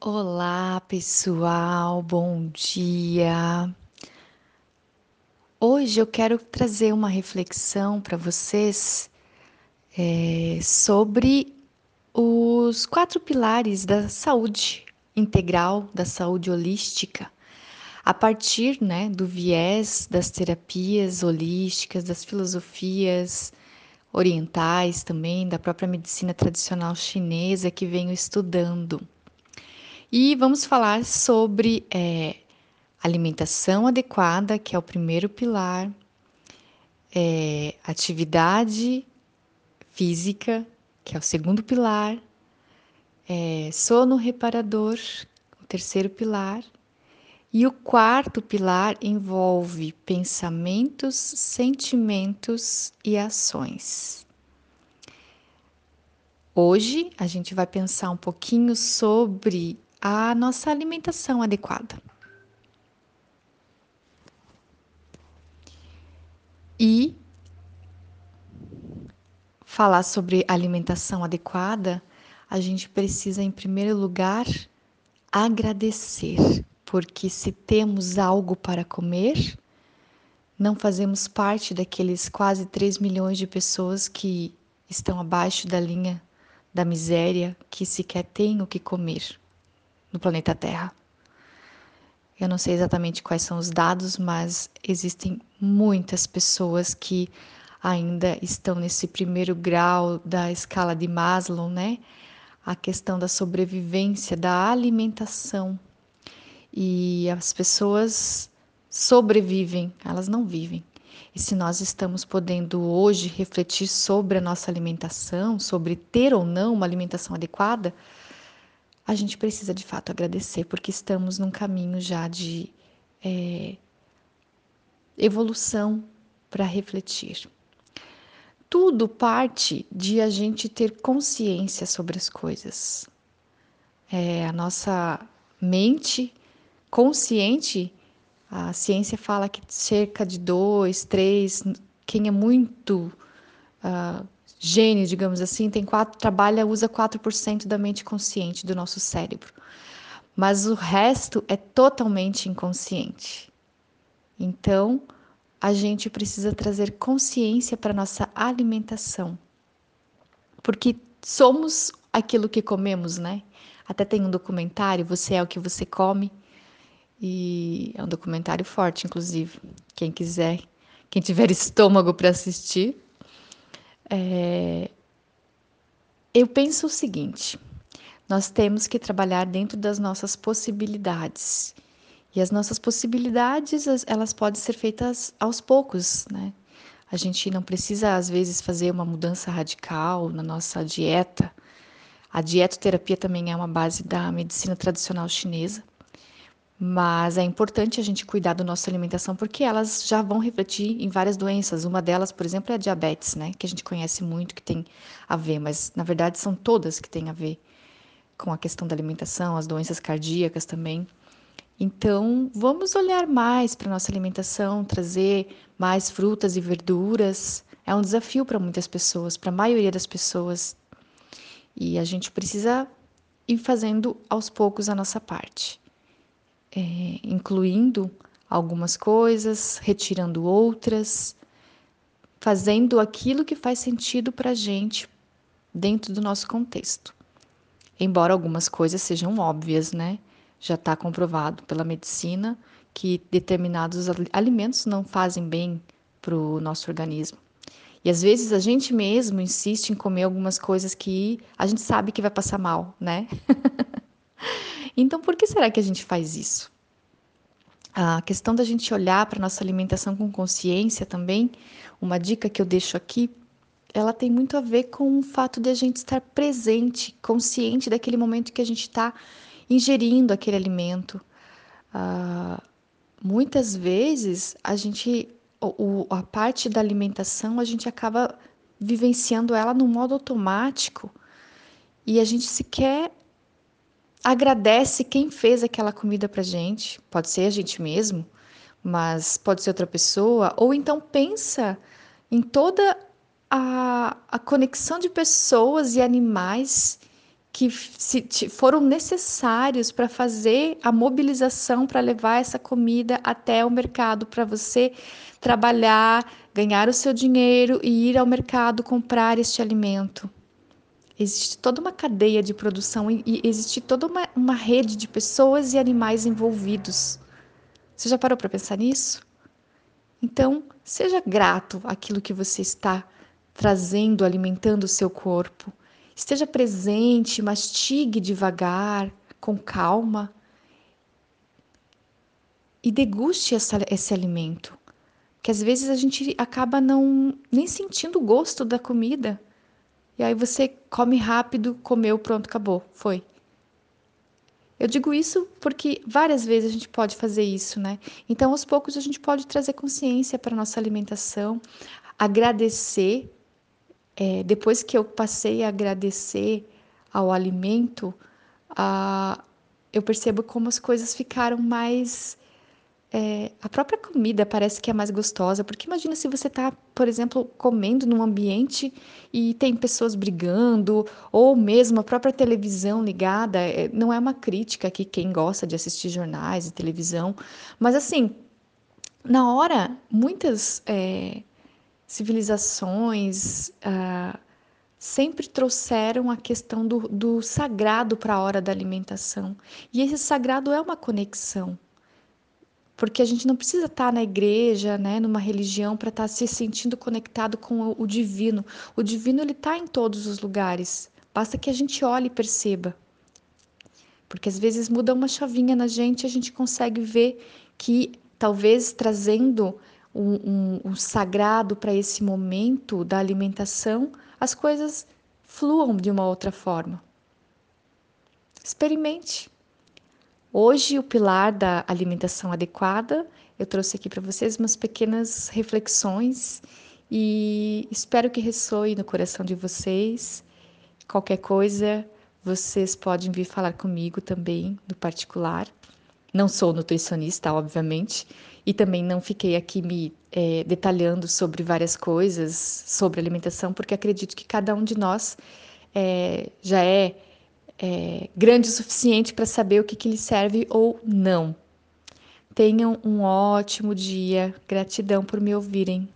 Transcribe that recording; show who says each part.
Speaker 1: Olá, pessoal, bom dia. Hoje eu quero trazer uma reflexão para vocês é, sobre os quatro pilares da saúde integral, da saúde holística, a partir né, do viés das terapias holísticas, das filosofias orientais também, da própria medicina tradicional chinesa que venho estudando. E vamos falar sobre é, alimentação adequada, que é o primeiro pilar, é, atividade física, que é o segundo pilar, é, sono reparador, o terceiro pilar, e o quarto pilar envolve pensamentos, sentimentos e ações. Hoje a gente vai pensar um pouquinho sobre a nossa alimentação adequada. E falar sobre alimentação adequada, a gente precisa, em primeiro lugar, agradecer, porque se temos algo para comer, não fazemos parte daqueles quase 3 milhões de pessoas que estão abaixo da linha da miséria, que sequer têm o que comer no planeta Terra. Eu não sei exatamente quais são os dados, mas existem muitas pessoas que ainda estão nesse primeiro grau da escala de Maslow, né? A questão da sobrevivência, da alimentação. E as pessoas sobrevivem, elas não vivem. E se nós estamos podendo hoje refletir sobre a nossa alimentação, sobre ter ou não uma alimentação adequada, a gente precisa de fato agradecer, porque estamos num caminho já de é, evolução para refletir. Tudo parte de a gente ter consciência sobre as coisas. É, a nossa mente consciente, a ciência fala que cerca de dois, três, quem é muito uh, gênio, digamos assim, tem quatro, trabalha, usa 4% da mente consciente do nosso cérebro. Mas o resto é totalmente inconsciente. Então, a gente precisa trazer consciência para nossa alimentação. Porque somos aquilo que comemos, né? Até tem um documentário, Você é o que você come. E é um documentário forte, inclusive. Quem quiser, quem tiver estômago para assistir, é, eu penso o seguinte: nós temos que trabalhar dentro das nossas possibilidades. E as nossas possibilidades, elas podem ser feitas aos poucos, né? A gente não precisa, às vezes, fazer uma mudança radical na nossa dieta. A dietoterapia também é uma base da medicina tradicional chinesa. Mas é importante a gente cuidar da nossa alimentação porque elas já vão refletir em várias doenças. Uma delas, por exemplo, é a diabetes, né? Que a gente conhece muito que tem a ver, mas na verdade são todas que têm a ver com a questão da alimentação, as doenças cardíacas também. Então, vamos olhar mais para nossa alimentação, trazer mais frutas e verduras. É um desafio para muitas pessoas, para a maioria das pessoas. E a gente precisa ir fazendo aos poucos a nossa parte é, incluindo algumas coisas, retirando outras, fazendo aquilo que faz sentido para a gente dentro do nosso contexto. Embora algumas coisas sejam óbvias, né? Já está comprovado pela medicina que determinados alimentos não fazem bem para o nosso organismo. E às vezes a gente mesmo insiste em comer algumas coisas que a gente sabe que vai passar mal, né? Então, por que será que a gente faz isso? A questão da gente olhar para nossa alimentação com consciência também, uma dica que eu deixo aqui, ela tem muito a ver com o fato de a gente estar presente, consciente daquele momento que a gente está ingerindo aquele alimento. Uh, muitas vezes a gente, o, a parte da alimentação, a gente acaba vivenciando ela no modo automático e a gente sequer agradece quem fez aquela comida para gente. Pode ser a gente mesmo, mas pode ser outra pessoa. Ou então pensa em toda a, a conexão de pessoas e animais que foram necessários para fazer a mobilização para levar essa comida até o mercado para você trabalhar, ganhar o seu dinheiro e ir ao mercado comprar este alimento. Existe toda uma cadeia de produção e existe toda uma, uma rede de pessoas e animais envolvidos. Você já parou para pensar nisso? Então, seja grato àquilo que você está trazendo, alimentando o seu corpo. Esteja presente, mastigue devagar, com calma e deguste essa, esse alimento. Que às vezes a gente acaba não nem sentindo o gosto da comida. E aí você come rápido, comeu, pronto, acabou, foi. Eu digo isso porque várias vezes a gente pode fazer isso, né? Então, aos poucos, a gente pode trazer consciência para a nossa alimentação, agradecer é, depois que eu passei a agradecer ao alimento, a, eu percebo como as coisas ficaram mais. É, a própria comida parece que é mais gostosa, porque imagina se você está, por exemplo, comendo num ambiente e tem pessoas brigando, ou mesmo a própria televisão ligada. É, não é uma crítica aqui quem gosta de assistir jornais e televisão, mas assim, na hora, muitas. É, civilizações uh, sempre trouxeram a questão do, do sagrado para a hora da alimentação. E esse sagrado é uma conexão. Porque a gente não precisa estar na igreja, né, numa religião, para estar se sentindo conectado com o, divino. O divino ele está em todos os lugares. Basta que a gente olhe e perceba. Porque às vezes muda uma chavinha na gente a gente consegue ver que talvez trazendo um, um, um sagrado para esse momento da alimentação, as coisas fluam de uma outra forma. Experimente. Hoje, o pilar da alimentação adequada, eu trouxe aqui para vocês umas pequenas reflexões e espero que ressoe no coração de vocês. Qualquer coisa, vocês podem vir falar comigo também, no particular. Não sou nutricionista, obviamente, e também não fiquei aqui me é, detalhando sobre várias coisas sobre alimentação, porque acredito que cada um de nós é, já é, é, grande o suficiente para saber o que, que lhe serve ou não. Tenham um ótimo dia. Gratidão por me ouvirem.